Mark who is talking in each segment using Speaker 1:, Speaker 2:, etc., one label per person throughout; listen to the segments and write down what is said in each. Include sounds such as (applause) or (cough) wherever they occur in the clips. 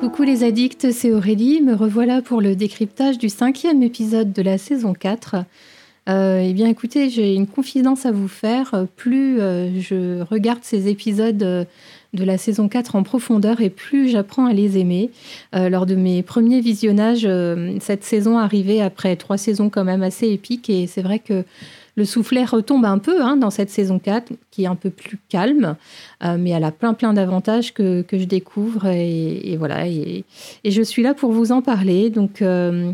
Speaker 1: Coucou les addicts, c'est Aurélie. Me revoilà pour le décryptage du cinquième épisode de la saison 4. Euh, eh bien, écoutez, j'ai une confidence à vous faire. Plus euh, je regarde ces épisodes euh, de la saison 4 en profondeur et plus j'apprends à les aimer. lors de mes premiers visionnages, cette saison arrivait après trois saisons quand même assez épiques et c'est vrai que le soufflet retombe un peu hein, dans cette saison 4, qui est un peu plus calme, euh, mais elle a plein plein d'avantages que, je découvre et, voilà. Et, je suis là pour vous en parler. Donc, euh,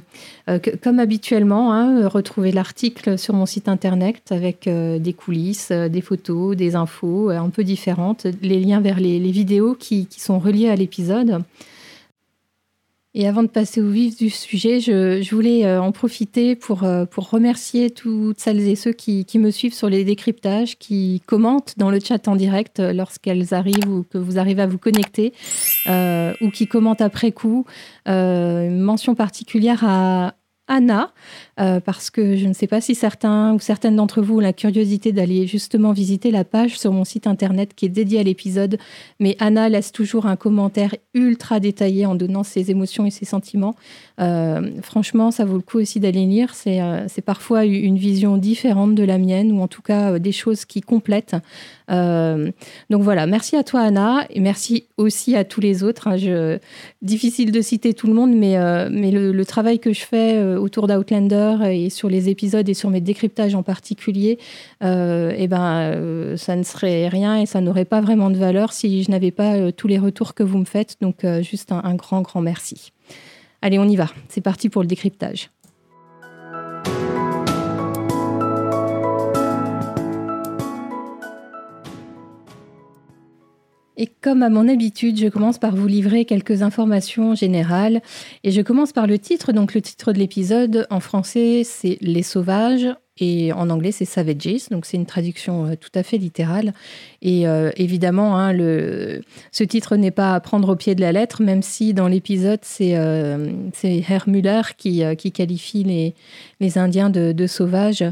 Speaker 1: euh, comme habituellement, hein, retrouvez l'article sur mon site internet avec des coulisses, des photos, des infos un peu différentes, les liens vers les, vidéos qui, qui sont reliés à l'épisode. Et avant de passer au vif du sujet, je, voulais euh, en profiter pour, euh, pour remercier toutes celles et ceux qui, me suivent sur les décryptages, qui commentent dans le chat en direct euh, lorsqu'elles arrivent ou que vous arrivez à vous connecter, ou qui commentent après coup. mention particulière à, Anna, euh, parce que je ne sais pas si certains ou certaines d'entre vous ont la curiosité d'aller justement visiter la page sur mon site internet qui est dédiée à l'épisode, mais Anna laisse toujours un commentaire ultra détaillé en donnant ses émotions et ses sentiments. Euh, franchement, ça vaut le coup aussi d'aller lire. Euh, c'est parfois une vision différente de la mienne, ou en tout cas des choses qui complètent. donc voilà, merci à toi Anna, et merci aussi à tous les autres. Hein. Difficile de citer tout le monde, mais, le, travail que je fais autour d'Outlander et sur les épisodes et sur mes décryptages en particulier, euh, eh ben, euh, ça ne serait rien et ça n'aurait pas vraiment de valeur si je n'avais pas euh, tous les retours que vous me faites. Donc, juste un grand, grand merci. Allez, on y va. C'est parti pour le décryptage. Et comme à mon habitude, je commence par vous livrer quelques informations générales. Et je commence par le titre. Donc le titre de l'épisode en français, c'est Les Sauvages. Et en anglais, c'est Savages, donc c'est une traduction euh, tout à fait littérale. Et euh, évidemment, hein, ce titre n'est pas à prendre au pied de la lettre, même si dans l'épisode, c'est euh, Herr Müller qui, qui qualifie les, Indiens de sauvages.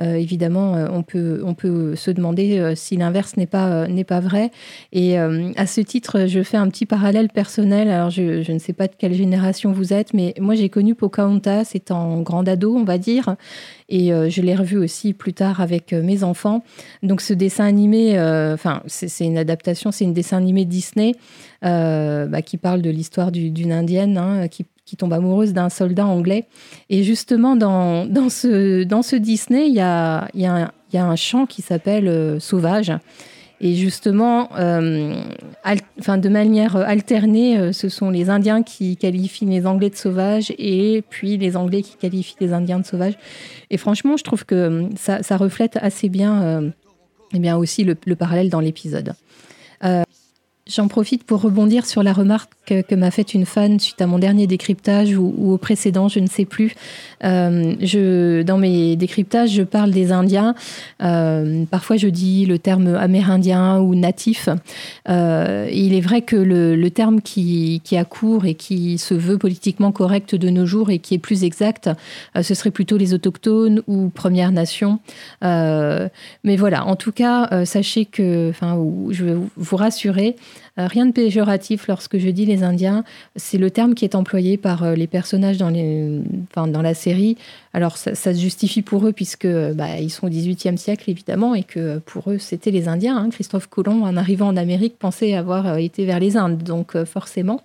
Speaker 1: Euh, évidemment, euh, on, peut, on peut se demander euh, si l'inverse n'est pas, n'est pas vrai. Et à ce titre, je fais un petit parallèle personnel. Alors, je, je ne sais pas de quelle génération vous êtes, mais moi, j'ai connu Pocahontas étant grande ado, on va dire. Et je l'ai revu aussi plus tard avec mes enfants. Donc, ce dessin animé, enfin, c'est une adaptation, c'est une dessin animé Disney. Bah, qui parle de l'histoire d'une indienne hein, qui, qui tombe amoureuse d'un soldat anglais. Et justement, dans, dans, ce, dans ce Disney, il y a, y, a y a, un chant qui s'appelle euh, Sauvage. Et justement, euh, enfin, de manière alternée, euh, ce sont les Indiens qui qualifient les Anglais de sauvages et puis les Anglais qui qualifient les Indiens de sauvages. Et franchement, je trouve que ça, reflète assez bien, eh bien aussi le parallèle dans l'épisode. J'en profite pour rebondir sur la remarque que, m'a faite une fan suite à mon dernier décryptage ou, au précédent, je ne sais plus. Euh, je, dans mes décryptages, je parle des Indiens. Euh, parfois, je dis le terme amérindien ou natif. Euh, il est vrai que le, terme qui, qui cours et qui se veut politiquement correct de nos jours et qui est plus exact, ce serait plutôt les autochtones ou Premières Nations. mais voilà, en tout cas, sachez que, enfin, je vais vous rassurer, euh, rien de péjoratif lorsque je dis les Indiens. C'est le terme qui est employé par euh, les personnages dans, les, dans la série alors ça, se justifie pour eux puisque bah, ils sont au XVIIIe siècle évidemment et que pour eux c'était les Indiens. Hein. Christophe Colomb en arrivant en Amérique pensait avoir euh, été vers les Indes, donc euh, forcément.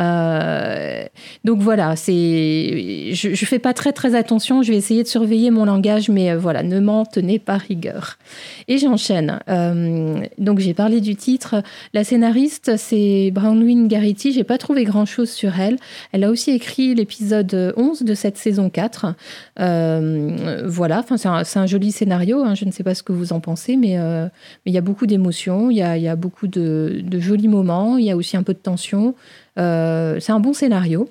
Speaker 1: Euh, donc voilà, c'est je, ne fais pas très très attention. Je vais essayer de surveiller mon langage, mais voilà, ne m'en tenez pas rigueur. Et j'enchaîne. donc j'ai parlé du titre. La scénariste c'est Brownwyn Garrity. J'ai pas trouvé grand chose sur elle. Elle a aussi écrit l'épisode 11 de cette saison 4. Euh, voilà, enfin, c'est un, joli scénario. Hein, je ne sais pas ce que vous en pensez, mais, euh, il y a beaucoup d'émotions, il, y a, beaucoup de, jolis moments, il y a aussi un peu de tension. Euh, c'est un bon scénario.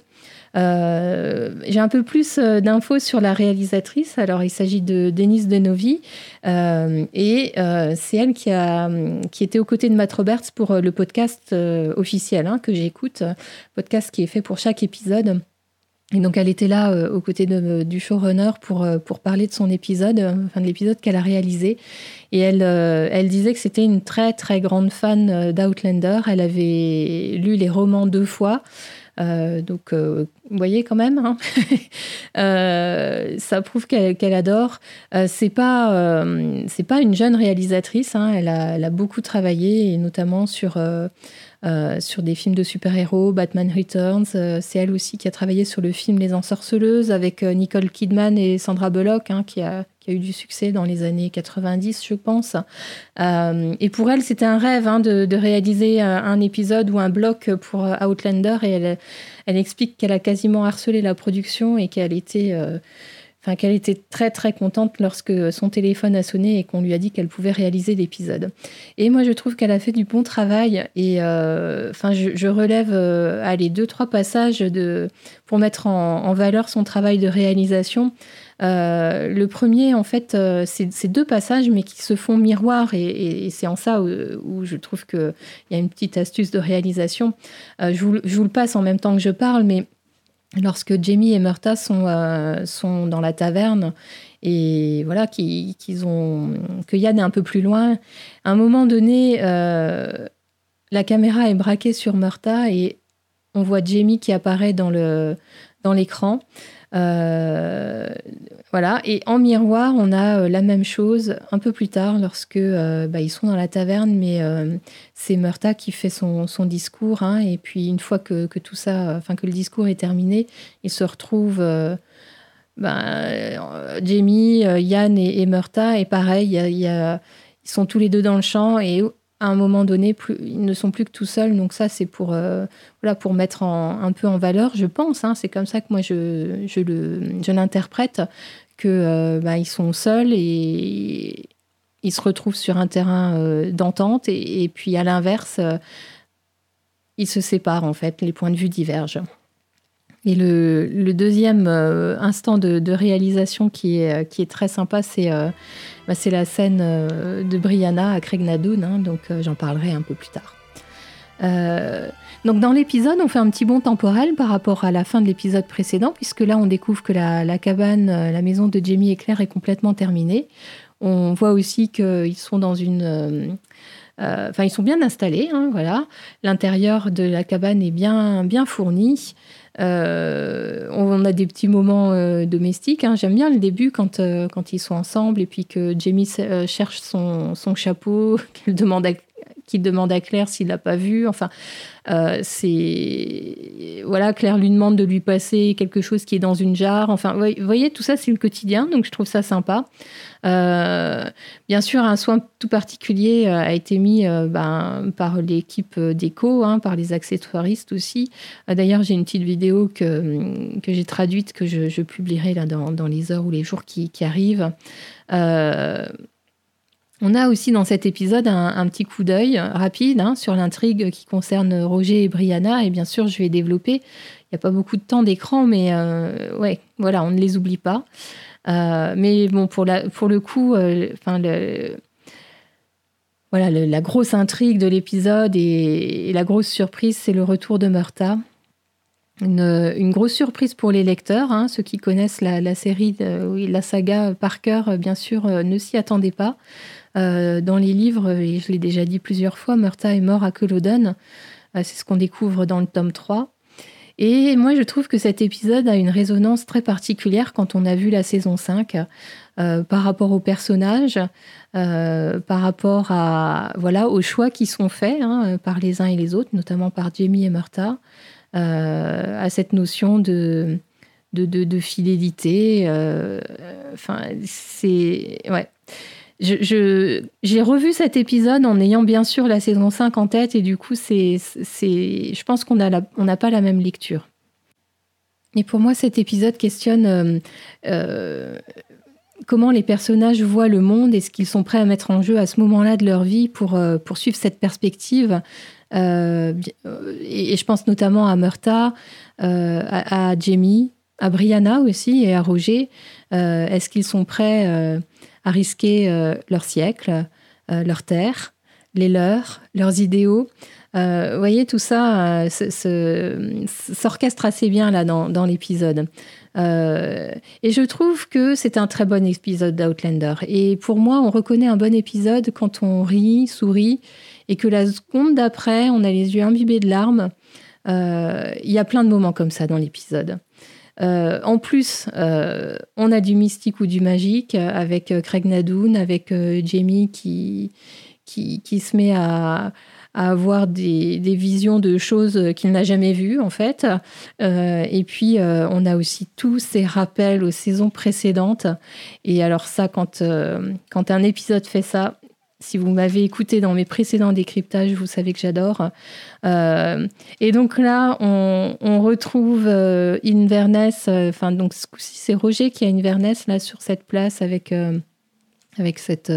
Speaker 1: J'ai un peu plus d'infos sur la réalisatrice. Alors, il s'agit de Denise Denovi et c'est elle qui, a, qui était aux côtés de Matt Roberts pour le podcast officiel hein, que j'écoute, podcast qui est fait pour chaque épisode. Et donc elle était là euh, aux côtés du showrunner pour, euh, pour parler de son épisode, euh, enfin de l'épisode qu'elle a réalisé. Et elle, elle disait que c'était une très très grande fan d'Outlander. Elle avait lu les romans deux fois. Donc, vous voyez quand même, hein. (laughs) ça prouve qu'elle adore. c'est pas, c'est pas une jeune réalisatrice. Hein. Elle, a, elle, a, beaucoup travaillé, et notamment sur euh, sur des films de super-héros, Batman Returns. Euh, c'est elle aussi qui a travaillé sur le film Les Ensorceleuses avec euh, Nicole Kidman et Sandra Bullock, hein, qui, a, eu du succès dans les années 90, je pense. et pour elle, c'était un rêve hein, de, réaliser un épisode ou un bloc pour Outlander. Et elle, elle explique qu'elle a quasiment harcelé la production et qu'elle était enfin qu'elle était très très contente lorsque son téléphone a sonné et qu'on lui a dit qu'elle pouvait réaliser l'épisode. Et moi je trouve qu'elle a fait du bon travail et euh, enfin je, relève euh, les deux trois passages de pour mettre en, valeur son travail de réalisation. Euh, le premier, en fait, c'est deux passages, mais qui se font miroir, et, c'est en ça où, je trouve qu'il y a une petite astuce de réalisation. je, vous, je, vous, le passe en même temps que je parle, mais lorsque Jamie et Murta sont, euh, sont dans la taverne et voilà qu'ils ont que Yann est un peu plus loin. À un moment donné, euh, la caméra est braquée sur Murta et on voit Jamie qui apparaît dans dans l'écran. Euh, voilà. Et en miroir, on a euh, la même chose un peu plus tard lorsque euh, bah, ils sont dans la taverne, mais c'est Murta qui fait son, discours. Hein, et puis une fois que, tout ça, enfin que le discours est terminé, ils se retrouvent. Bah, Jamie, Yann et, Murta, et pareil, ils sont tous les deux dans le champ et à un moment donné, ils ne sont plus que tout seuls. Donc ça, c'est pour, euh, pour mettre un peu en valeur, je pense. Hein. c'est comme ça que moi, je, je, le, je l'interprète, que euh, bah, ils sont seuls et ils se retrouvent sur un terrain euh, d'entente. Et, puis, à l'inverse, ils se séparent, en fait. Les points de vue divergent. Et le, deuxième instant de, réalisation qui est, qui est très sympa, c'est bah, c'est la scène euh, de Brianna à Craig hein, donc euh, j'en parlerai un peu plus tard. Euh, donc dans l'épisode, on fait un petit bond temporel par rapport à la fin de l'épisode précédent, puisque là on découvre que la, cabane, la maison de Jamie et Claire est complètement terminée. On voit aussi qu'ils sont dans une... Enfin, ils sont bien installés, hein, voilà. L'intérieur de la cabane est bien, bien fourni. Euh, on a des petits moments euh, domestiques. Hein. J'aime bien le début quand, euh, quand ils sont ensemble et puis que Jamie cherche son, son chapeau, (laughs) qu'il demande à, qu'il demande à Claire s'il l'a pas vu. Enfin, c'est voilà, Claire lui demande de lui passer quelque chose qui est dans une jarre. Enfin, vous voyez, tout ça c'est le quotidien, donc je trouve ça sympa. Euh, bien sûr, un soin tout particulier euh, a été mis euh, ben, par l'équipe d'éco, hein, par les accessoiristes aussi. D'ailleurs, j'ai une petite vidéo que, que j'ai traduite, que je, publierai là, dans, les heures ou les jours qui, arrivent. On a aussi dans cet épisode un, petit coup d'œil rapide hein, sur l'intrigue qui concerne Roger et Brianna. Et bien sûr, je vais développer. Il n'y a pas beaucoup de temps d'écran, mais ouais, voilà, on ne les oublie pas. Euh, mais bon, pour, la, le coup, euh, voilà, la grosse intrigue de l'épisode et, la grosse surprise, c'est le retour de Murta. Une, grosse surprise pour les lecteurs, hein, ceux qui connaissent la, série, oui, la saga par cœur, bien sûr, euh, ne s'y attendaient pas. Dans les livres, et je l'ai déjà dit plusieurs fois, Murta est mort à Culloden. c'est ce qu'on découvre dans le tome 3. Et moi, je trouve que cet épisode a une résonance très particulière quand on a vu la saison 5 euh, par rapport aux personnages, euh, par rapport à, voilà, aux choix qui sont faits hein, par les uns et les autres, notamment par Jamie et euh, à cette notion de, de, de fidélité. Enfin, c'est. Ouais j'ai revu cet épisode en ayant bien sûr la saison 5 en tête et du coup, c'est, c'est, je pense qu'on n'a pas la même lecture. Et pour moi, cet épisode questionne euh, euh, comment les personnages voient le monde et ce qu'ils sont prêts à mettre en jeu à ce moment-là de leur vie pour euh, poursuivre cette perspective. et, je pense notamment à Murta, à, Jamie, à Brianna aussi et à Roger. est-ce qu'ils sont prêts à risquer euh, leur siècle, euh, leur terre, les leurs, leurs idéaux. Euh, vous voyez, tout ça s'orchestre assez bien là dans, l'épisode. et je trouve que c'est un très bon épisode d'Outlander. Et pour moi, on reconnaît un bon épisode quand on rit, sourit, et que la seconde d'après, on a les yeux imbibés de larmes. Il y a plein de moments comme ça dans l'épisode. En plus, on a du mystique ou du magique avec Craig Nadoun, avec Jamie qui, qui, se met à, avoir des, visions de choses qu'il n'a jamais vues, en fait. Euh, et puis, euh, on a aussi tous ces rappels aux saisons précédentes. Et alors ça, quand, euh, quand un épisode fait ça, si vous m'avez écouté dans mes précédents décryptages, vous savez que j'adore. et donc là, on, retrouve Inverness. Enfin, donc ce coup-ci, c'est Roger qui a Inverness là sur cette place avec avec cette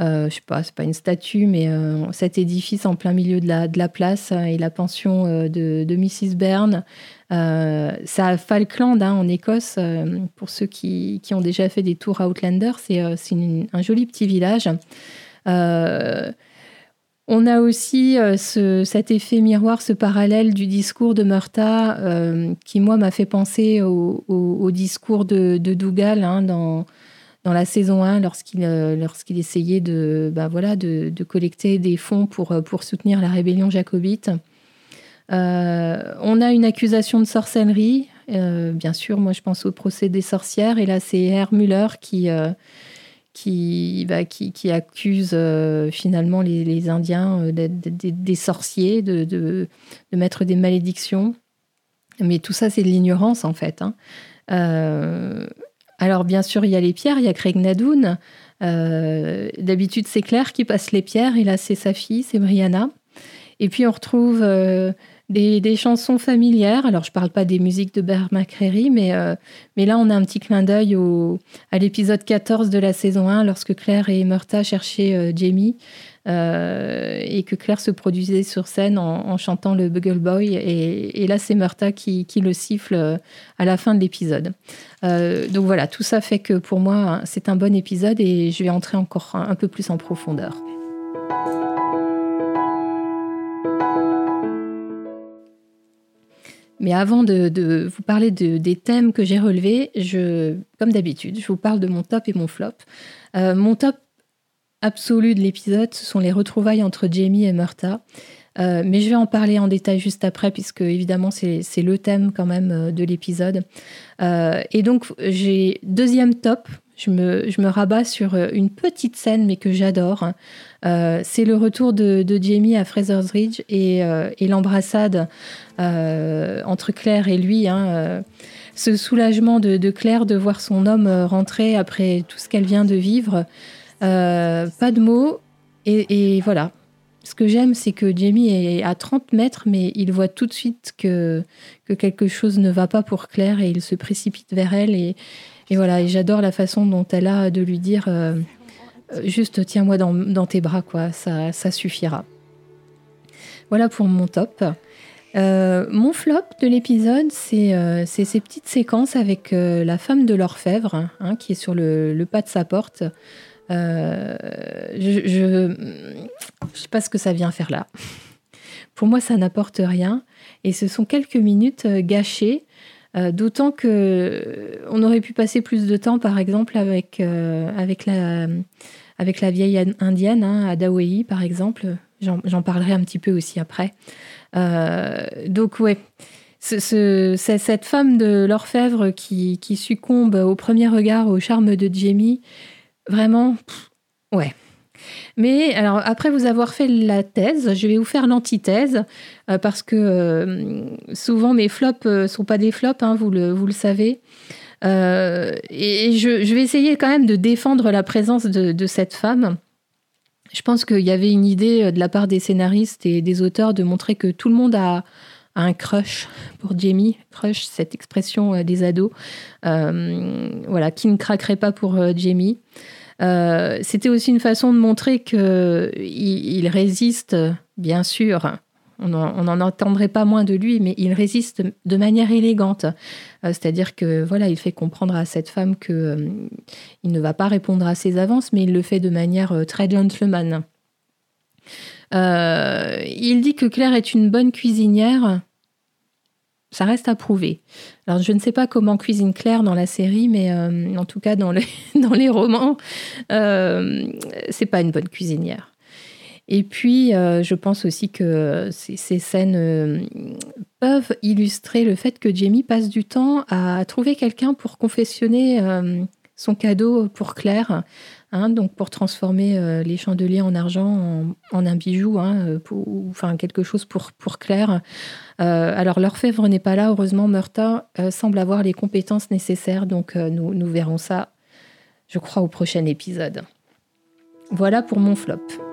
Speaker 1: euh, je sais pas, c'est pas une statue, mais euh, cet édifice en plein milieu de la, de la place euh, et la pension de, de, Mrs. Byrne. c'est à Falkland, hein, en Écosse, pour ceux qui, qui, ont déjà fait des tours à Outlander. C'est un joli petit village. On a aussi ce, cet effet miroir, ce parallèle du discours de Murta, qui, moi, m'a fait penser au, discours de, Dougal hein, dans, dans la saison 1 lorsqu'il euh, essayait de, bah voilà, de, collecter des fonds pour, euh, pour soutenir la rébellion jacobite. Euh, on a une accusation de sorcellerie. bien sûr, moi je pense au procès des sorcières. Et là, c'est Herr Müller qui, qui, bah, qui, qui, accuse finalement les, les Indiens des sorciers, de, de, mettre des malédictions. Mais tout ça, c'est de l'ignorance en fait. Hein. Alors bien sûr, il y a les pierres, il y a Craig Nadoun. Euh, d'habitude, c'est Claire qui passe les pierres, et là, c'est sa fille, c'est Brianna. Et puis, on retrouve euh, des, chansons familières. Alors, je ne parle pas des musiques de Bear McCreary, mais, euh, mais là, on a un petit clin d'œil à l'épisode 14 de la saison 1, lorsque Claire et Murta cherchaient Jamie. Euh, et que Claire se produisait sur scène en, chantant le Bugle Boy. Et, là, c'est Murta qui, le siffle euh, à la fin de l'épisode. Euh, donc voilà, tout ça fait que pour moi, c'est un bon épisode et je vais entrer encore un, peu plus en profondeur. Mais avant de, vous parler des thèmes que j'ai relevés, comme d'habitude, je vous parle de mon top et mon flop. mon top, absolue de l'épisode, ce sont les retrouvailles entre Jamie et Murta. Euh, mais je vais en parler en détail juste après, puisque évidemment c'est le thème quand même euh, de l'épisode. Euh, et donc j'ai deuxième top, je me, je me, rabats sur une petite scène, mais que j'adore. C'est le retour de, Jamie à Fraser's Ridge et, et l'embrassade entre Claire et lui. Hein, ce soulagement de, Claire de voir son homme rentrer après tout ce qu'elle vient de vivre. Euh, pas de mots. Et, voilà. Ce que j'aime, c'est que Jamie est à 30 mètres, mais il voit tout de suite que, que quelque chose ne va pas pour Claire et il se précipite vers elle. Et, voilà, et j'adore la façon dont elle a de lui dire euh, euh, juste tiens-moi dans, tes bras, quoi, ça, suffira. Voilà pour mon top. mon flop de l'épisode, c'est ces petites séquences avec la femme de l'orfèvre, hein, qui est sur le, le, pas de sa porte. Euh, je ne sais pas ce que ça vient faire là. Pour moi, ça n'apporte rien. Et ce sont quelques minutes euh, gâchées. Euh, d'autant que on aurait pu passer plus de temps, par exemple, avec, avec, la, avec la vieille indienne, hein, à Dawei, par exemple. J'en parlerai un petit peu aussi après. donc, ouais. C'est cette femme de l'orfèvre qui, succombe au premier regard au charme de Jamie Vraiment, ouais. Mais alors, après vous avoir fait la thèse, je vais vous faire l'antithèse, euh, parce que euh, souvent mes flops ne euh, sont pas des flops, hein, vous, le, savez. et je, vais essayer quand même de défendre la présence de, cette femme. Je pense qu'il y avait une idée de la part des scénaristes et des auteurs de montrer que tout le monde a, un crush pour Jamie. Crush, cette expression des ados. voilà, qui ne craquerait pas pour Jamie. Euh, c'était aussi une façon de montrer qu'il il résiste, bien sûr. On n'en entendrait pas moins de lui, mais il résiste de manière élégante. Euh, c'est-à-dire que voilà, il fait comprendre à cette femme que euh, il ne va pas répondre à ses avances, mais il le fait de manière très gentleman. il dit que Claire est une bonne cuisinière ça reste à prouver. Alors, je ne sais pas comment cuisine Claire dans la série, mais euh, en tout cas, dans les, (laughs) dans les romans, euh, c'est pas une bonne cuisinière. Et puis, je pense aussi que ces, ces scènes peuvent illustrer le fait que Jamie passe du temps à trouver quelqu'un pour confessionner son cadeau pour Claire. Hein, donc pour transformer euh, les chandeliers en argent en, un bijou, hein, euh, enfin quelque chose pour, pour Claire. Euh, alors l'orfèvre n'est pas là, heureusement Meurta semble avoir les compétences nécessaires, donc nous, nous verrons ça, je crois, au prochain épisode. Voilà pour mon flop.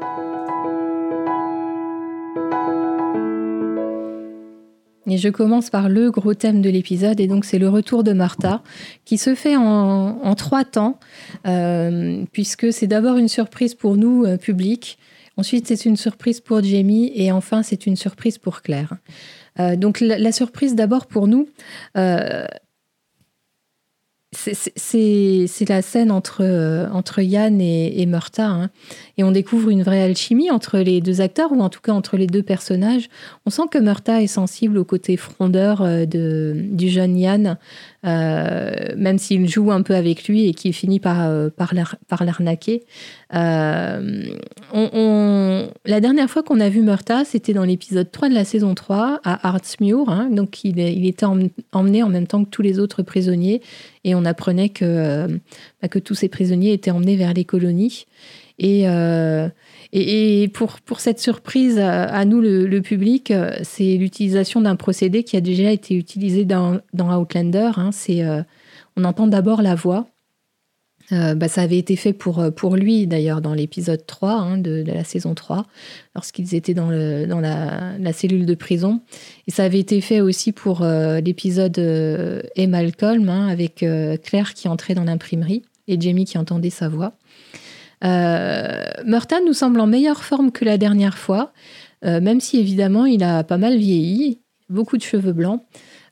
Speaker 1: Et je commence par le gros thème de l'épisode, et donc c'est le retour de Martha, qui se fait en, trois temps, euh, puisque c'est d'abord une surprise pour nous, euh, public, ensuite c'est une surprise pour Jamie, et enfin c'est une surprise pour Claire. Euh, donc la, surprise d'abord pour nous, c'est la scène entre, entre Yann et, et Murta. Hein. Et on découvre une vraie alchimie entre les deux acteurs, ou en tout cas entre les deux personnages. On sent que Murta est sensible au côté frondeur euh, du jeune Yann, euh, même s'il joue un peu avec lui et qu'il finit par, par l'arnaquer. La dernière fois qu'on a vu Murta, c'était dans l'épisode 3 de la saison 3 à Hartsmuir. Hein. donc il, était emmené en même temps que tous les autres prisonniers et on apprenait que, euh, bah, que tous ces prisonniers étaient emmenés vers les colonies. Et, euh, et, pour, pour, cette surprise à, nous, le, public, c'est l'utilisation d'un procédé qui a déjà été utilisé dans, dans Outlander. Hein. euh, on entend d'abord la voix euh, bah, ça avait été fait pour, euh, pour lui, d'ailleurs, dans l'épisode 3 hein, de, la saison 3, lorsqu'ils étaient dans, le, dans la, cellule de prison. Et ça avait été fait aussi pour euh, l'épisode et Malcolm, hein, avec Claire qui entrait dans l'imprimerie et Jamie qui entendait sa voix. Murta nous semble en meilleure forme que la dernière fois, même si évidemment il a pas mal vieilli, beaucoup de cheveux blancs.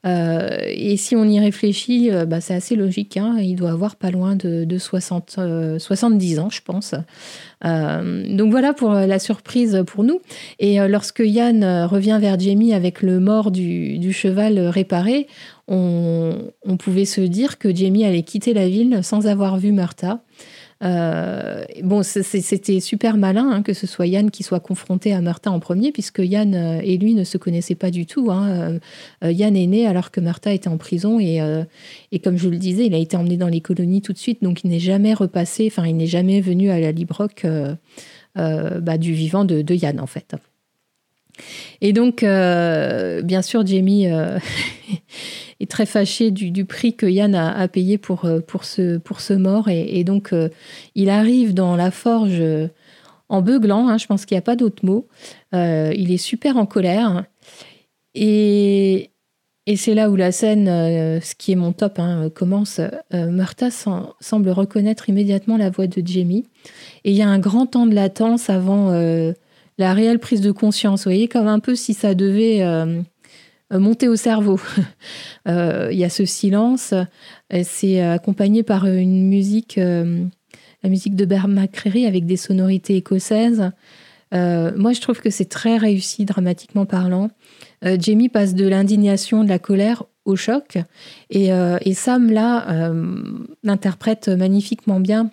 Speaker 1: Euh, et si on y réfléchit, euh, bah, c'est assez logique. Hein. il doit avoir pas loin de, 60, 70 euh, ans, je pense. donc voilà pour la surprise pour nous. Et lorsque Yann revient vers Jamie avec le mort du, cheval réparé, on, on, pouvait se dire que Jamie allait quitter la ville sans avoir vu Murta. Euh, bon, c'était super malin hein, que ce soit Yann qui soit confronté à Martha en premier, puisque Yann euh, et lui ne se connaissaient pas du tout. Hein. Euh, Yann est né alors que Martha était en prison et, comme je le disais, il a été emmené dans les colonies tout de suite, donc il n'est jamais repassé, enfin il n'est jamais venu à la Librock bah, du vivant de, de, Yann en fait. Et donc, bien sûr, Jamie (laughs) est très fâché du, prix que Yann a, payé pour, euh, pour, ce, pour ce mort. Et, donc, euh, il arrive dans la forge euh, en beuglant, hein, je pense qu'il n'y a pas d'autre mot. il est super en colère. Et, et c'est là où la scène, ce qui est mon top, hein, commence. Murta semble reconnaître immédiatement la voix de Jamie. Et il y a un grand temps de latence avant la réelle prise de conscience. Vous voyez, comme un peu si ça devait euh, monter au cerveau. (laughs) Euh, il y a ce silence. C'est accompagné par une musique, euh, la musique de Bert McCreary avec des sonorités écossaises. moi, je trouve que c'est très réussi, dramatiquement parlant. Jamie passe de l'indignation, de la colère au choc. Et, et Sam, là, l'interprète magnifiquement bien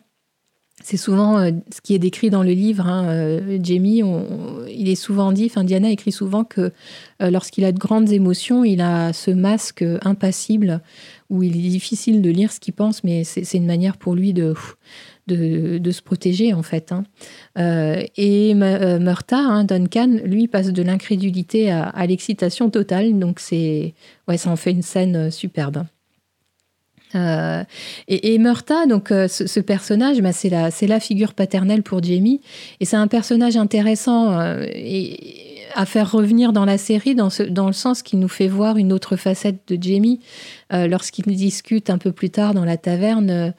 Speaker 1: c'est souvent euh, ce qui est décrit dans le livre. Hein, euh, Jamie, il est souvent dit, enfin Diana écrit souvent que euh, lorsqu'il a de grandes émotions, il a ce masque impassible où il est difficile de lire ce qu'il pense, mais c'est une manière pour lui de, se protéger en fait. Hein. et Murta, hein, Duncan, lui passe de l'incrédulité à, à l'excitation totale, donc c'est ouais, ça en fait une scène superbe. Euh, et, et, Murta, donc euh, ce, personnage, bah, c'est la, figure paternelle pour Jamie, et c'est un personnage intéressant euh, à faire revenir dans la série, dans, dans le sens qu'il nous fait voir une autre facette de Jamie. Lorsqu'il discute un peu plus tard dans la taverne,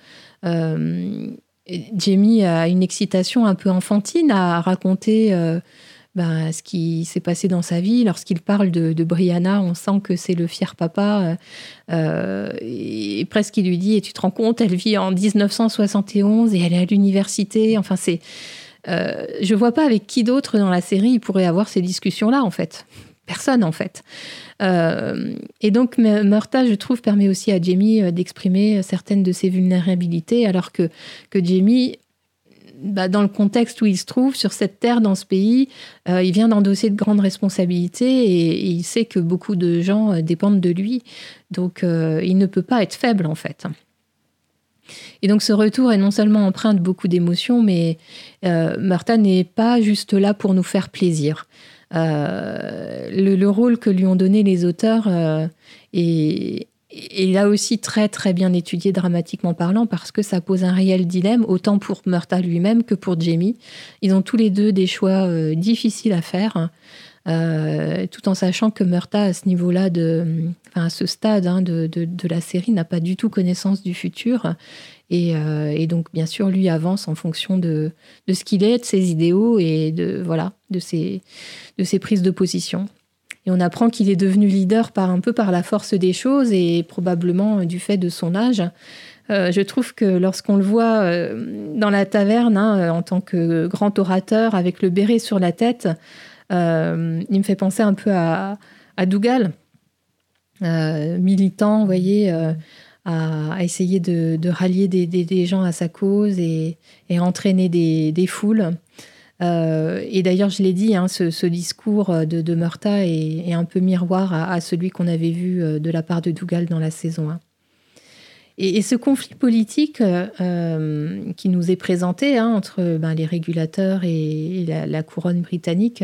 Speaker 1: Jamie a une excitation un peu enfantine à raconter ben, ce qui s'est passé dans sa vie. Lorsqu'il parle de, Brianna, on sent que c'est le fier papa. Euh, et presque il lui dit, tu te rends compte, elle vit en 1971 et elle est à l'université. Enfin, c'est... Euh, je vois pas avec qui d'autre dans la série il pourrait avoir ces discussions-là, en fait. Personne, en fait. Euh, et donc, Murta, je trouve, permet aussi à Jamie euh, d'exprimer certaines de ses vulnérabilités, alors que, que Jamie bah, dans le contexte où il se trouve, sur cette terre, dans ce pays, il vient d'endosser de grandes responsabilités et, il sait que beaucoup de gens dépendent de lui. Donc, il ne peut pas être faible, en fait. Et donc ce retour est non seulement empreint de beaucoup d'émotions, mais euh, Martha n'est pas juste là pour nous faire plaisir. Euh, le, rôle que lui ont donné les auteurs euh, est, là aussi très très bien étudié dramatiquement parlant parce que ça pose un réel dilemme autant pour Murta lui-même que pour Jamie. Ils ont tous les deux des choix difficiles à faire. tout en sachant que Murta, à ce niveau-là, de, à ce stade hein, de, de, la série, n'a pas du tout connaissance du futur euh, et, donc, bien sûr, lui avance en fonction de, ce qu'il est, de ses idéaux et de, voilà, de, ses, de ses prises de position. Et on apprend qu'il est devenu leader par un peu par la force des choses et probablement du fait de son âge. Euh, je trouve que lorsqu'on le voit euh, dans la taverne hein, en tant que grand orateur avec le béret sur la tête, il me fait penser un peu à, à Dougal, militant, vous voyez à, essayer de, rallier des, gens à sa cause et, entraîner des, foules. Euh, et d'ailleurs, je l'ai dit, hein, ce, discours de, de Murta est, un peu miroir à, celui qu'on avait vu euh, de la part de Dougal dans la saison 1. Et, ce conflit politique euh, qui nous est présenté hein, entre ben, les régulateurs et, la, couronne britannique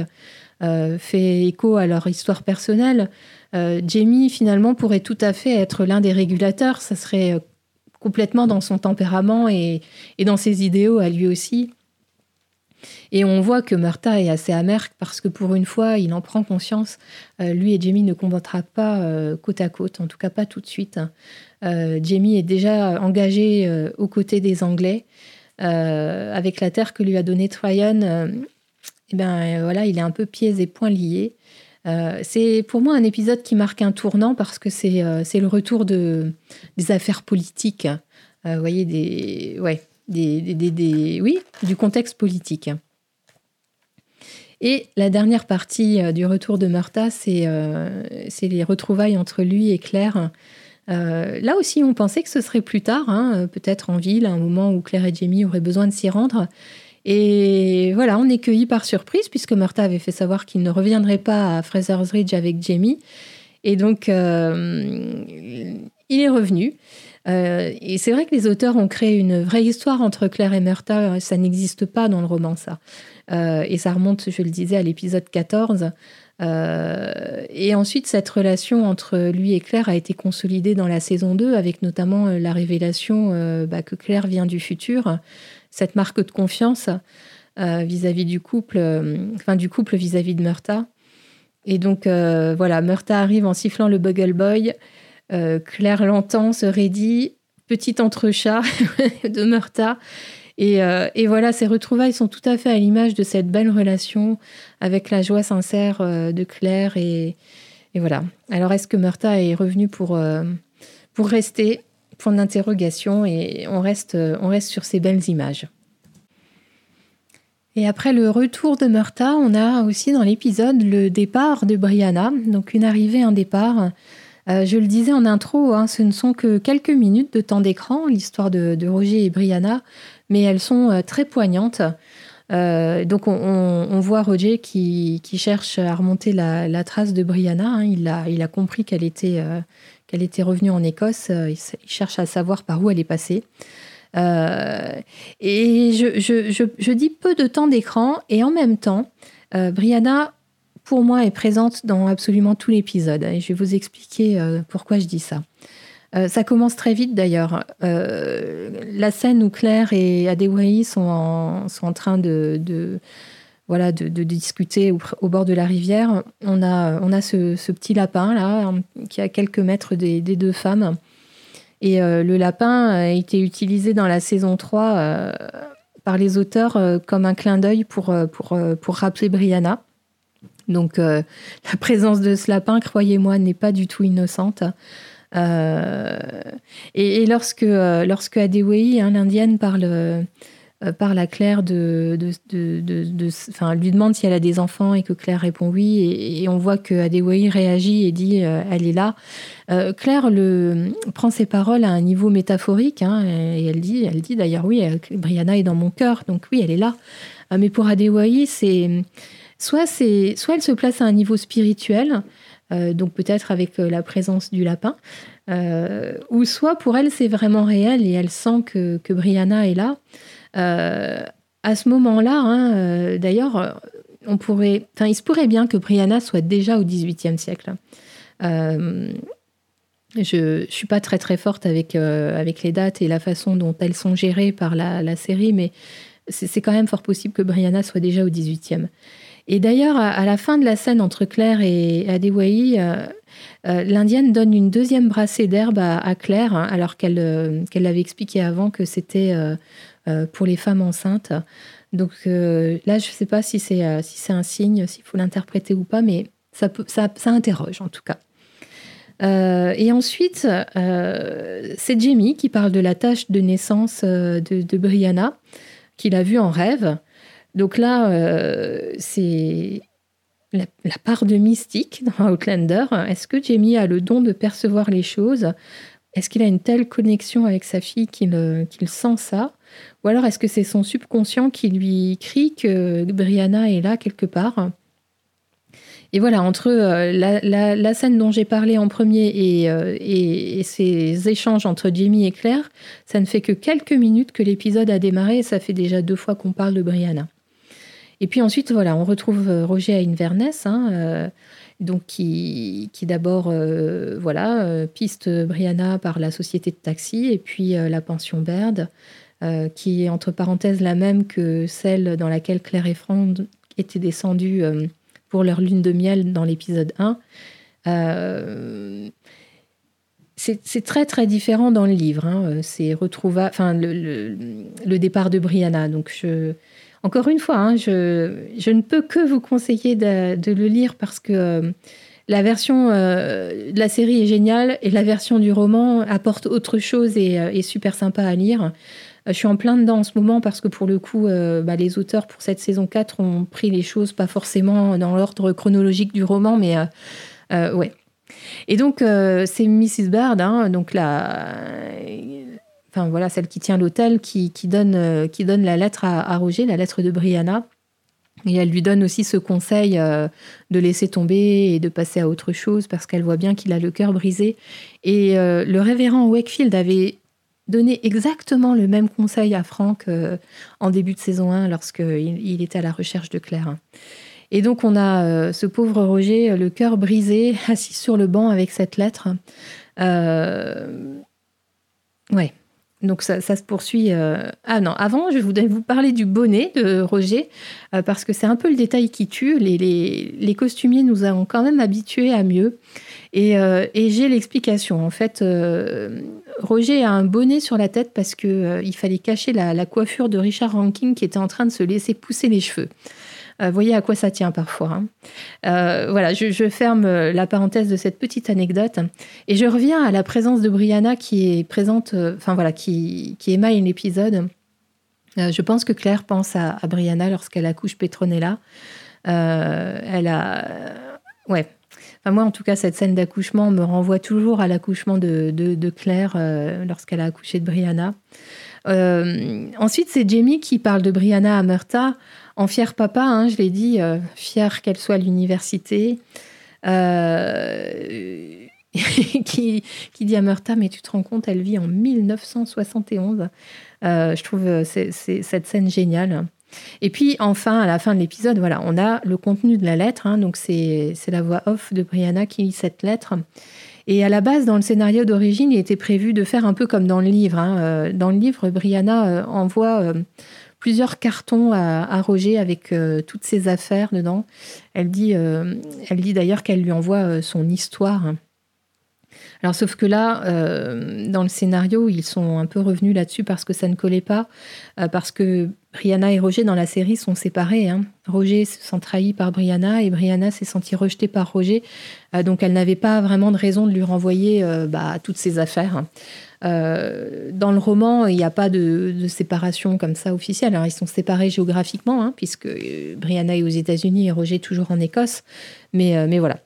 Speaker 1: fait écho à leur histoire personnelle. Euh, Jamie, finalement, pourrait tout à fait être l'un des régulateurs. Ça serait euh, complètement dans son tempérament et, dans ses idéaux à lui aussi. Et on voit que Murta est assez amer parce que pour une fois, il en prend conscience. Euh, lui et Jamie ne combattra pas côte à côte, en tout cas pas tout de suite. Jamie est déjà engagé aux côtés des Anglais. avec la terre que lui a donnée Tryon, eh ben, voilà, il est un peu pieds et poings liés. Euh, c'est pour moi un épisode qui marque un tournant parce que c'est euh, le retour de, des affaires politiques. Euh, vous voyez, des, ouais, des, des, oui, du contexte politique. Et la dernière partie du retour de Murta, c'est les retrouvailles entre lui et Claire. là aussi, on pensait que ce serait plus tard, hein, peut-être en ville, à un moment où Claire et Jamie auraient besoin de s'y rendre. Et voilà, on est cueillis par surprise puisque Murta avait fait savoir qu'il ne reviendrait pas à Fraser's Ridge avec Jamie. Et donc, euh, il est revenu. Euh, et c'est vrai que les auteurs ont créé une vraie histoire entre Claire et Murta. Ça n'existe pas dans le roman, ça. Euh, et ça remonte, je le disais, à l'épisode 14. et ensuite, cette relation entre lui et Claire a été consolidée dans la saison 2, avec notamment la révélation bah, que Claire vient du futur cette marque de confiance euh, vis-à-vis du couple, euh, enfin du couple vis-à-vis de Murta. Et donc euh, voilà, Murta arrive en sifflant le Bugle Boy. Claire l'entend, se raidit, petit entrechat (laughs) de Murta. Et, voilà, ces retrouvailles sont tout à fait à l'image de cette belle relation avec la joie sincère de Claire. Et, voilà. Alors, est-ce que Murta est revenu pour, pour rester? Point d'interrogation et on reste, on reste sur ces belles images. Et après le retour de Murta, on a aussi dans l'épisode le départ de Brianna, donc une arrivée, un départ. Euh, je le disais en intro, hein, ce ne sont que quelques minutes de temps d'écran, l'histoire de, Roger et Brianna, mais elles sont euh, très poignantes. Euh, donc on, voit Roger qui, cherche à remonter la, trace de Brianna. Hein. Il, a, compris qu'elle était, revenue en Écosse. Il, cherche à savoir par où elle est passée. Et je, dis peu de temps d'écran et en même temps, Brianna, pour moi, est présente dans absolument tout l'épisode. Et je vais vous expliquer pourquoi je dis ça. ça commence très vite d'ailleurs. la scène où Claire et Adewai sont en, sont en train de voilà, de, discuter au, bord de la rivière. On a, on a ce, petit lapin là, qui a quelques mètres des, deux femmes. Et euh, le lapin a été utilisé dans la saison 3 euh, par les auteurs euh, comme un clin d'œil pour, pour, pour rappeler Brianna. Donc la présence de ce lapin, croyez-moi, n'est pas du tout innocente. et, lorsque, lorsque Adewei, hein, l'indienne, parle par la Claire de, lui demande si elle a des enfants et que Claire répond oui et, on voit que Adewey réagit et dit elle est là. Claire prend ses paroles à un niveau métaphorique hein, et elle dit, elle dit d'ailleurs oui, Brianna est dans mon cœur donc oui elle est là. mais pour Adewey c'est soit c'est soit elle se place à un niveau spirituel donc peut-être avec la présence du lapin, euh, ou soit pour elle c'est vraiment réel et elle sent que, que Brianna est là. Euh, à ce moment-là, hein, euh, d'ailleurs, on pourrait, il se pourrait bien que Brianna soit déjà au XVIIIe siècle. je ne suis pas très très forte avec, avec les dates et la façon dont elles sont gérées par la, la série, mais c'est quand même fort possible que Brianna soit déjà au XVIIIe. Et d'ailleurs, à, la fin de la scène entre Claire et Adewai, euh, L'Indienne donne une deuxième brassée d'herbe à, Claire, hein, alors euh, qu'elle l'avait expliqué avant que c'était euh, pour les femmes enceintes. Donc là, je ne sais pas si c'est un signe, s'il faut l'interpréter ou pas, mais ça, interroge en tout cas. et ensuite, c'est Jamie qui parle de la tâche de naissance de Brianna, qu'il a vue en rêve. Donc là, c'est la, part de mystique dans Outlander. Est-ce que Jamie a le don de percevoir les choses? Est-ce qu'il a une telle connexion avec sa fille qu'il sent ça? Ou alors est-ce que c'est son subconscient qui lui crie que Brianna est là quelque part? Et voilà, entre euh, la, scène dont j'ai parlé en premier euh, et, ces échanges entre Jamie et Claire, ça ne fait que quelques minutes que l'épisode a démarré et ça fait déjà deux fois qu'on parle de Brianna. Et puis ensuite, voilà, on retrouve euh, Roger à Inverness, hein, euh, donc qui, qui d'abord euh, voilà, piste Brianna par la société de taxi et puis la pension Baird, qui est entre parenthèses la même que celle dans laquelle Claire et Franck étaient descendus pour leur lune de miel dans l'épisode 1. c'est très très différent dans le livre. Hein. C'est retrouva, enfin le, le, le, départ de Brianna. Donc je, encore une fois, hein, je, ne peux que vous conseiller de, le lire parce que euh, la version euh, de la série est géniale et la version du roman apporte autre chose et euh, est super sympa à lire. Je suis en plein dedans en ce moment parce que pour le coup, bah, les auteurs pour cette saison 4 ont pris les choses pas forcément dans l'ordre chronologique du roman, mais ouais. Et donc, c'est Mrs. Baird, hein, donc la, enfin voilà, celle qui tient l'hôtel, qui, donne, euh, qui donne la lettre à, Roger, la lettre de Brianna. Et elle lui donne aussi ce conseil euh, de laisser tomber et de passer à autre chose parce qu'elle voit bien qu'il a le cœur brisé. Et euh, le révérend Wakefield avait donné exactement le même conseil à Franck en début de saison 1 lorsqu'il il était à la recherche de Claire. Et donc on a ce pauvre Roger, le cœur brisé, (laughs) assis sur le banc avec cette lettre. Ouais, donc ça, se poursuit. Euh, ah non, avant, je voudrais vous parler du bonnet de Roger, euh, parce que c'est un peu le détail qui tue. Les, costumiers nous ont quand même habitués à mieux. Et, euh, j'ai l'explication. En fait, Roger a un bonnet sur la tête parce qu'il fallait cacher la, coiffure de Richard Rankin qui était en train de se laisser pousser les cheveux. Euh, voyez à quoi ça tient parfois. Hein. Euh, voilà, je, ferme euh, la parenthèse de cette petite anecdote et je reviens à la présence de Brianna qui est présente, enfin voilà, qui, qui émaille l'épisode. je pense que Claire pense à, Brianna lorsqu'elle accouche Petronella. elle a, ouais. Enfin, moi, en tout cas, cette scène d'accouchement me renvoie toujours à l'accouchement de, de, Claire lorsqu'elle a accouché de Brianna. ensuite, c'est Jamie qui parle de Brianna à Murta en fier papa, hein, je l'ai dit, euh, fier qu'elle soit l'université. Euh, (laughs) qui, dit à Murta, mais tu te rends compte, elle vit en 1971. Euh, je trouve cette scène géniale. Et puis enfin, à la fin de l'épisode, voilà, on a le contenu de la lettre. Hein, donc c'est la voix off de Brianna qui lit cette lettre. Et à la base, dans le scénario d'origine, il était prévu de faire un peu comme dans le livre. Hein. Dans le livre, Brianna envoie plusieurs cartons à, Roger avec euh, toutes ses affaires dedans. Elle dit, euh, elle dit d'ailleurs qu'elle lui envoie euh, son histoire. Alors sauf que là, dans le scénario, ils sont un peu revenus là-dessus parce que ça ne collait pas, parce que Brianna et Roger dans la série sont séparés. Hein. Roger se sent trahi par Brianna et Brianna s'est sentie rejetée par Roger. Euh, donc elle n'avait pas vraiment de raison de lui renvoyer euh, bah, toutes ses affaires. Euh, dans le roman, il n'y a pas de, séparation comme ça officielle. Alors, ils sont séparés géographiquement, hein, puisque Brianna est aux États-Unis et Roger toujours en Écosse. Mais, mais voilà.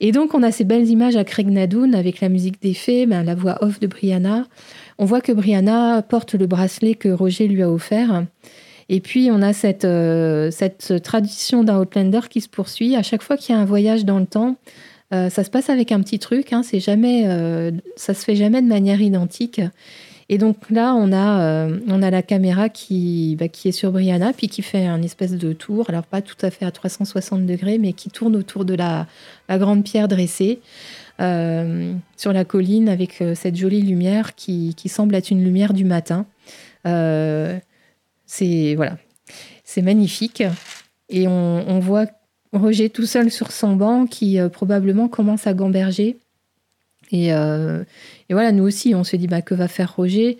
Speaker 1: Et donc, on a ces belles images à Craig Nadoun avec la musique des fées, ben, la voix off de Brianna. On voit que Brianna porte le bracelet que Roger lui a offert. Et puis, on a cette, euh, cette tradition d'un Outlander qui se poursuit. À chaque fois qu'il y a un voyage dans le temps, euh, ça se passe avec un petit truc. Hein, c'est jamais, euh, ça se fait jamais de manière identique. Et donc là, on a, on a la caméra qui, bah, qui est sur Brianna, puis qui fait un espèce de tour. Alors, pas tout à fait à 360 degrés, mais qui tourne autour de la, la grande pierre dressée. Euh, sur la colline avec euh, cette jolie lumière qui, semble être une lumière du matin. Euh, c'est voilà, c'est magnifique. Et on, voit Roger tout seul sur son banc qui probablement commence à gamberger. Et, voilà, nous aussi, on se dit bah, que va faire Roger?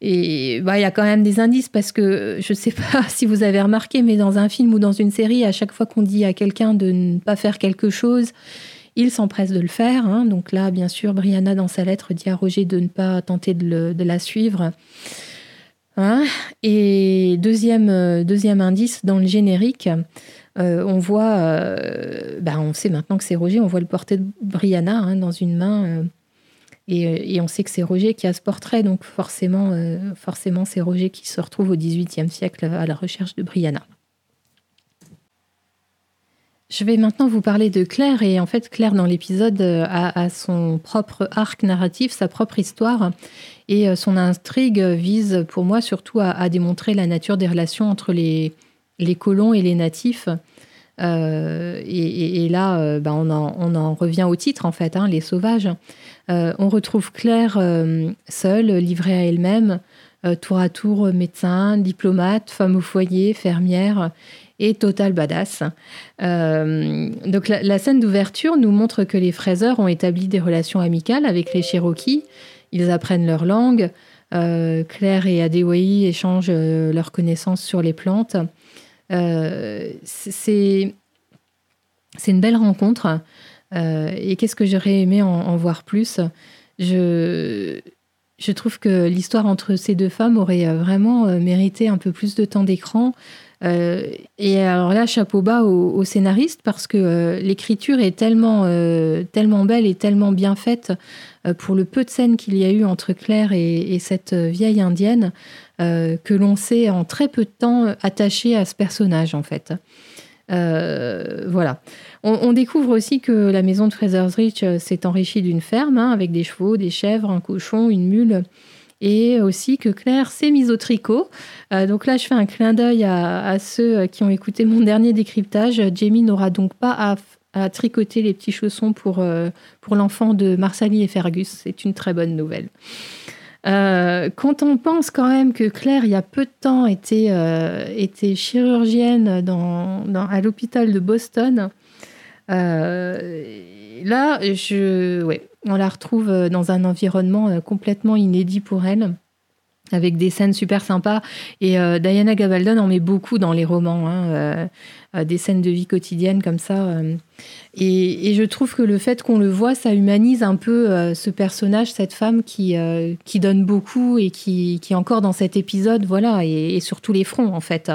Speaker 1: Et bah, il y a quand même des indices parce que je ne sais pas (laughs) si vous avez remarqué, mais dans un film ou dans une série, à chaque fois qu'on dit à quelqu'un de ne pas faire quelque chose, il s'empresse de le faire. Hein. Donc là, bien sûr, Brianna, dans sa lettre, dit à Roger de ne pas tenter de, la suivre. Hein. Et deuxième, euh, deuxième indice, dans le générique, euh, on voit, euh, bah, on sait maintenant que c'est Roger, on voit le portrait de Brianna hein, dans une main. et, et, on sait que c'est Roger qui a ce portrait, donc forcément, forcément c'est Roger qui se retrouve au XVIIIe siècle à la recherche de Brianna. Je vais maintenant vous parler de Claire et en fait Claire dans l'épisode euh, a, son propre arc narratif, sa propre histoire et euh, son intrigue vise pour moi surtout à, démontrer la nature des relations entre les, les colons et les natifs. Euh, et, là, bah, on, en, revient au titre en fait, hein, les sauvages. on retrouve Claire seule, livrée à elle-même, tour à tour médecin, diplomate, femme au foyer, fermière et total badass. Euh, donc la, scène d'ouverture nous montre que les fraiseurs ont établi des relations amicales avec les Cherokees. Ils apprennent leur langue. Euh, Claire et Adewai échangent euh, leurs connaissances sur les plantes. c'est c'est une belle rencontre. et qu'est-ce que j'aurais aimé en, voir plus? Je, je trouve que l'histoire entre ces deux femmes aurait vraiment mérité un peu plus de temps d'écran. Euh, et alors là, chapeau bas au, scénariste parce que euh, l'écriture est tellement, euh, tellement belle et tellement bien faite pour le peu de scènes qu'il y a eu entre Claire et, cette vieille indienne que l'on s'est en très peu de temps attaché à ce personnage en fait. voilà. On, découvre aussi que la maison de Fraser's Ridge s'est enrichie d'une ferme hein, avec des chevaux, des chèvres, un cochon, une mule et aussi que Claire s'est mise au tricot. Euh, donc là, je fais un clin d'œil à, ceux qui ont écouté mon dernier décryptage. Jamie n'aura donc pas à, tricoter les petits chaussons pour, euh, pour l'enfant de Marsali et Fergus. C'est une très bonne nouvelle. Euh, quand on pense quand même que Claire, il y a peu de temps, était, était chirurgienne à l'hôpital de Boston, là, je, on la retrouve euh, dans un environnement euh, complètement inédit pour elle avec des scènes super sympas. Et euh, Diana Gabaldon en met beaucoup dans les romans, hein, des scènes de vie quotidienne comme ça. Et, je trouve que le fait qu'on le voit, ça humanise un peu ce personnage, cette femme qui, donne beaucoup et qui, qui encore dans cet épisode, voilà, et, et sur tous les fronts en fait.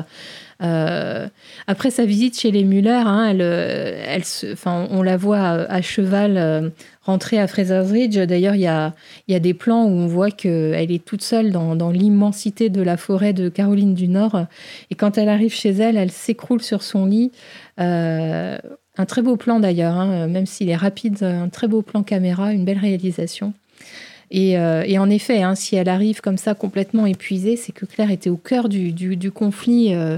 Speaker 1: Euh, après sa visite chez les Muller, hein, elle, euh, elle on la voit à, cheval euh, rentrer à Fraser's Ridge. D'ailleurs, il y a, des plans où on voit qu'elle est toute seule dans, dans l'immensité de la forêt de Caroline du Nord. Et quand elle arrive chez elle, elle s'écroule sur son lit. un très beau plan d'ailleurs, hein, même s'il est rapide, un très beau plan caméra, une belle réalisation. Euh, et, en effet, hein, si elle arrive comme ça complètement épuisée, c'est que Claire était au cœur du, conflit euh,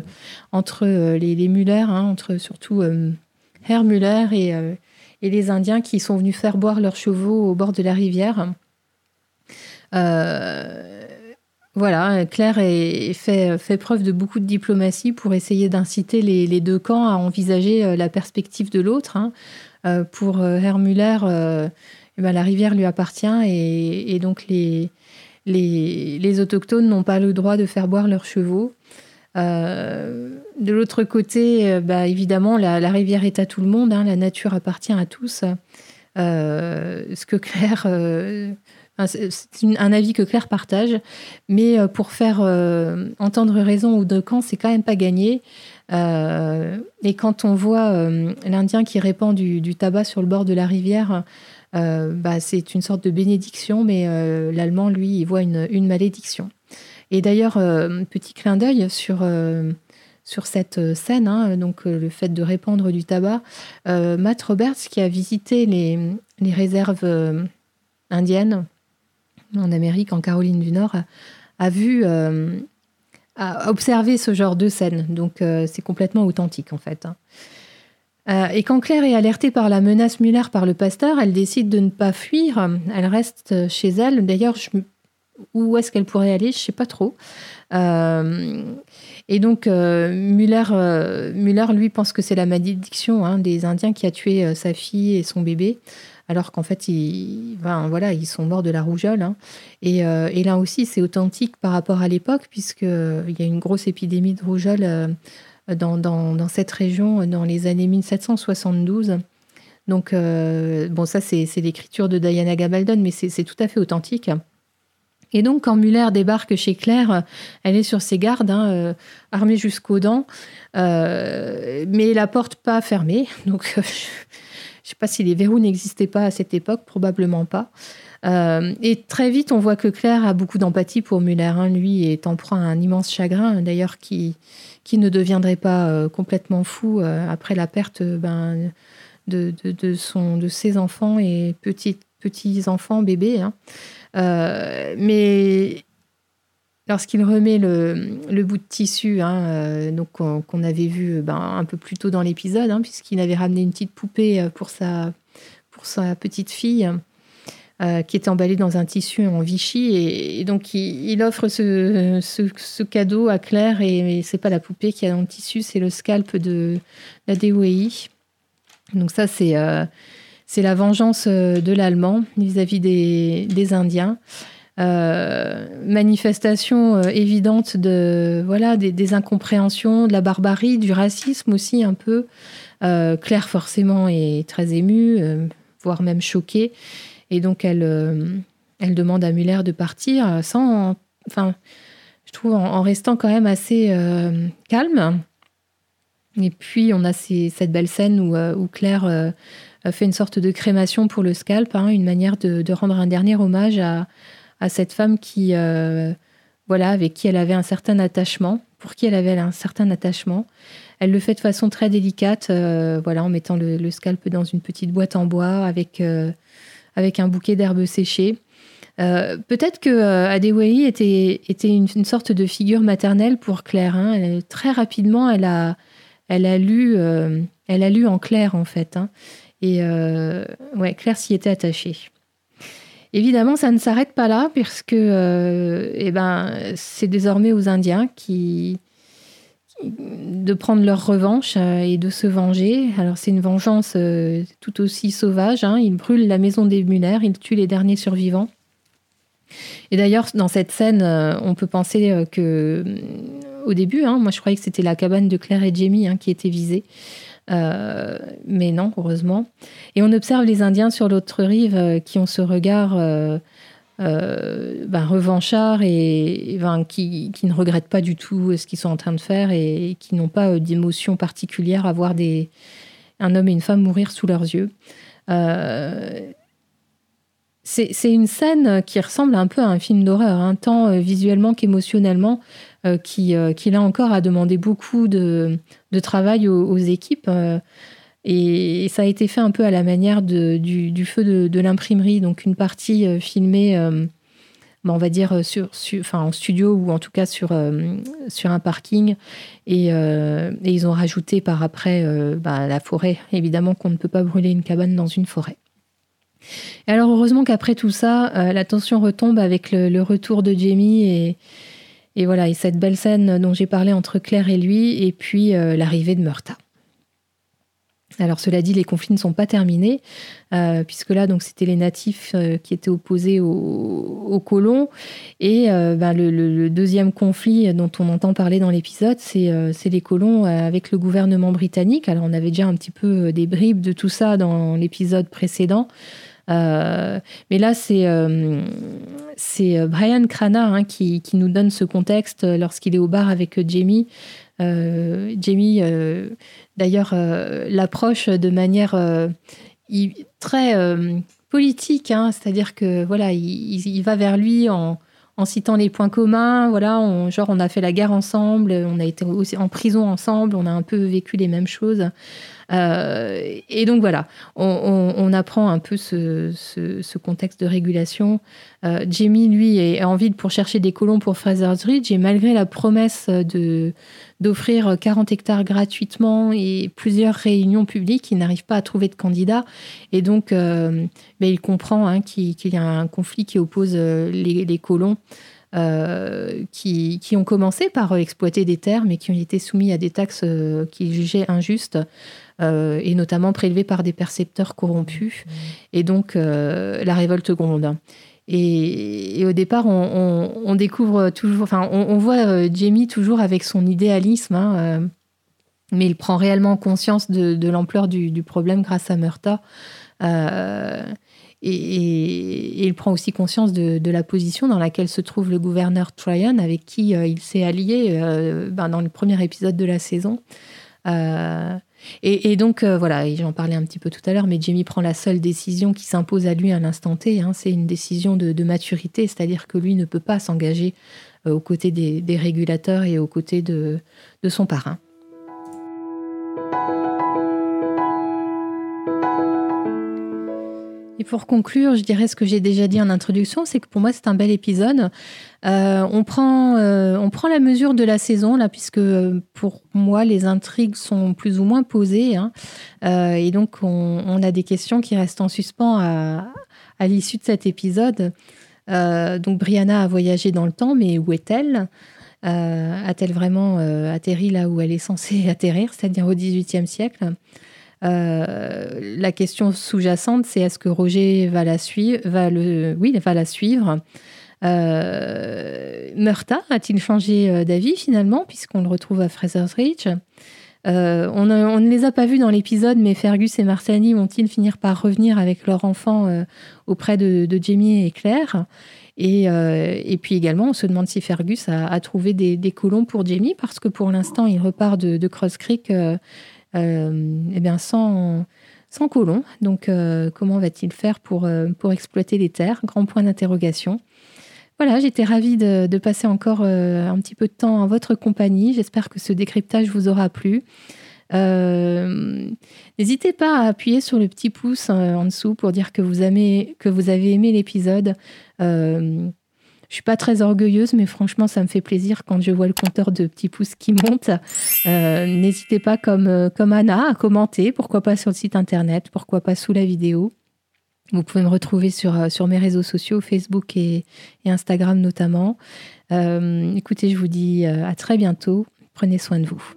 Speaker 1: entre euh, les, Muller, hein, entre surtout Herr Muller et, les Indiens qui sont venus faire boire leurs chevaux au bord de la rivière. voilà, Claire fait, preuve de beaucoup de diplomatie pour essayer d'inciter les, deux camps à envisager la perspective de l'autre. Hein. pour Herr Muller, eh ben, la rivière lui appartient et, donc les, les, autochtones n'ont pas le droit de faire boire leurs chevaux. de l'autre côté, bah, évidemment, la, rivière est à tout le monde, hein, la nature appartient à tous. ce que Claire c'est un avis que Claire partage, mais pour faire entendre raison ou de camp, c'est quand même pas gagné. et quand on voit l'Indien qui répand du, tabac sur le bord de la rivière, bah, c'est une sorte de bénédiction, mais l'Allemand, lui, il voit une malédiction. Et d'ailleurs, euh, petit clin d'œil sur, euh, sur cette euh, scène, hein, donc le fait de répandre du tabac. Matt Roberts, qui a visité les, les réserves indiennes en Amérique, en Caroline du Nord, a, vu, a observé ce genre de scène. Donc c'est complètement authentique en fait. Hein. et quand Claire est alertée par la menace Muller par le pasteur, elle décide de ne pas fuir. Elle reste chez elle. D'ailleurs, où est-ce qu'elle pourrait aller? Je ne sais pas trop. Euh, et donc, euh, Muller, euh, Muller, lui, pense que c'est la malédiction hein, des Indiens qui a tué sa fille et son bébé, alors qu'en fait, ils, voilà, ils sont morts de la rougeole. Hein. Et, là aussi, c'est authentique par rapport à l'époque, puisqu'il y a une grosse épidémie de rougeole dans, cette région dans les années 1772. Donc, bon, ça, c'est l'écriture de Diana Gabaldon, mais c'est tout à fait authentique. Et donc, quand Muller débarque chez Claire, elle est sur ses gardes, hein, euh, armée jusqu'aux dents, euh, mais la porte pas fermée. (laughs) Donc, je ne sais pas si les verrous n'existaient pas à cette époque, probablement pas. Euh, et très vite, on voit que Claire a beaucoup d'empathie pour Muller. Hein. Lui est emprunt à un immense chagrin, d'ailleurs, qui, qui ne deviendrait pas complètement fou après la perte ben, de, ses enfants et petits, petits enfants, bébés. Hein. Euh, mais lorsqu'il remet le, bout de tissu, hein, euh, donc qu'on avait vu ben, un peu plus tôt dans l'épisode, hein, puisqu'il avait ramené une petite poupée euh, pour sa, pour sa petite fille. Qui était emballée dans un tissu en Vichy. Et, donc, il, offre ce, cadeau à Claire. Et, c'est pas la poupée qui a dans le tissu, c'est le scalp de la DOEI. Donc, ça, c'est c'est la vengeance euh, de l'Allemand vis-à-vis des, Indiens. Euh, manifestation euh, évidente de voilà des, incompréhensions, de la barbarie, du racisme aussi un peu. Claire forcément est très émue, voire même choquée, et donc elle elle demande à Muller de partir sans, enfin, je trouve en, restant quand même assez calme. Et puis on a cette belle scène où, où Claire fait une sorte de crémation pour le scalp, hein, une manière de, rendre un dernier hommage à, cette femme qui, euh, voilà, avec qui elle avait un certain attachement, pour qui elle avait un certain attachement. Elle le fait de façon très délicate, euh, voilà, en mettant le, scalp dans une petite boîte en bois avec, euh, avec un bouquet d'herbes séchées. Peut-être que Adewey était, était une, sorte de figure maternelle pour Claire. Hein. très rapidement, elle a, elle a lu, elle a lu en clair en fait. Hein. Et euh, ouais, Claire s'y était attachée. Évidemment, ça ne s'arrête pas là, puisque euh, eh ben, c'est désormais aux Indiens qui, de prendre leur revanche euh, et de se venger. Alors c'est une vengeance tout aussi sauvage. Hein. Ils brûlent la maison des Muller, ils tuent les derniers survivants. Et d'ailleurs, dans cette scène, on peut penser que, au début, hein, moi je croyais que c'était la cabane de Claire et Jamie hein, qui était visée. Euh, mais non, heureusement. Et on observe les Indiens sur l'autre rive euh, qui ont ce regard euh, ben, revanchard et, ben, qui, qui, ne regrettent pas du tout ce qu'ils sont en train de faire et, qui n'ont pas d'émotion particulière à voir des, un homme et une femme mourir sous leurs yeux. c'est une scène qui ressemble un peu à un film d'horreur, hein, tant visuellement qu'émotionnellement. Euh, qui, euh, qui, là encore, a demandé beaucoup de, de travail aux, équipes. Euh, et, ça a été fait un peu à la manière du, feu de, l'imprimerie. Donc, une partie filmée, bah, on va dire, sur, enfin, en studio ou en tout cas sur, sur un parking. Et, ils ont rajouté par après bah, la forêt. Évidemment qu'on ne peut pas brûler une cabane dans une forêt. Et alors, heureusement qu'après tout ça, la tension retombe avec le, retour de Jamie et voilà, et cette belle scène dont j'ai parlé entre Claire et lui, et puis euh, l'arrivée de Murta. Alors cela dit, les conflits ne sont pas terminés, euh, puisque là, donc c'était les natifs euh, qui étaient opposés aux, colons. Et euh, ben, le, deuxième conflit dont on entend parler dans l'épisode, c'est les colons avec le gouvernement britannique. Alors on avait déjà un petit peu des bribes de tout ça dans l'épisode précédent. mais là, c'est Brian Crana hein, qui, qui, nous donne ce contexte lorsqu'il est au bar avec Jamie. Jamie d'ailleurs euh, l'approche de manière euh, très euh, politique, hein. c'est-à-dire que voilà, il, va vers lui en, citant les points communs. Voilà, genre on a fait la guerre ensemble, on a été en prison ensemble, on a un peu vécu les mêmes choses. Et donc voilà, on, apprend un peu ce, contexte de régulation. Jamie, lui, est en ville pour chercher des colons pour Fraser's Ridge et malgré la promesse de, d'offrir 40 hectares gratuitement et plusieurs réunions publiques. Il n'arrive pas à trouver de candidats. Et donc, euh, ben, il comprend hein, qu'il y a un conflit qui oppose euh, les, colons. Euh, qui, ont commencé par exploiter des terres, mais qui ont été soumis à des taxes qu'ils jugeaient injustes, et notamment prélevées par des percepteurs corrompus. Et donc, la révolte gronde. Et, au départ, on, découvre toujours, enfin, on, voit euh, Jamie toujours avec son idéalisme, hein, euh, mais il prend réellement conscience de, l'ampleur du, problème grâce à Murta. Euh, et, il prend aussi conscience de, la position dans laquelle se trouve le gouverneur Tryon, avec qui il s'est allié ben, dans le premier épisode de la saison. Et, donc, euh, voilà, j'en parlais un petit peu tout à l'heure, mais Jamie prend la seule décision qui s'impose à lui à l'instant T. Hein. c'est une décision de, maturité, c'est-à-dire que lui ne peut pas s'engager euh, aux côtés des, régulateurs et aux côtés de son parrain. Et pour conclure, je dirais ce que j'ai déjà dit en introduction, c'est que pour moi c'est un bel épisode. Euh, on, prend, euh, on prend la mesure de la saison là, puisque euh, pour moi les intrigues sont plus ou moins posées, hein. et donc on, a des questions qui restent en suspens à, à l'issue de cet épisode. donc Brianna a voyagé dans le temps, mais où est-elle? A-t-elle vraiment atterri là où elle est censée (laughs) atterrir, c'est-à-dire au XVIIIe siècle? Euh, la question sous-jacente, c'est est-ce que Roger va la suivre va Oui, va la suivre? Euh, Murta a-t-il changé euh, d'avis finalement, puisqu'on le retrouve à Fraser's Ridge on, ne les a pas vus dans l'épisode, mais Fergus et Martani vont-ils finir par revenir avec leur enfant auprès de, Jamie et Claire? Et, puis également, on se demande si Fergus a, trouvé des, colons pour Jamie, parce que pour l'instant, il repart de, Cross Creek eh bien sans, sans colons. Donc, euh, comment va-t-il faire pour, euh, pour exploiter les terres? Grand point d'interrogation. Voilà, j'étais ravie de, passer encore un petit peu de temps en votre compagnie. J'espère que ce décryptage vous aura plu. N'hésitez pas à appuyer sur le petit pouce en dessous pour dire que vous, aimez, que vous avez aimé l'épisode. Je suis pas très orgueilleuse, mais franchement, ça me fait plaisir quand je vois le compteur de petits pouces qui monte. Euh, n'hésitez pas, comme, euh, comme Anna, à commenter. Pourquoi pas sur le site internet Pourquoi pas sous la vidéo Vous pouvez me retrouver sur, euh, sur mes réseaux sociaux, Facebook et Instagram notamment. écoutez, je vous dis à très bientôt. Prenez soin de vous.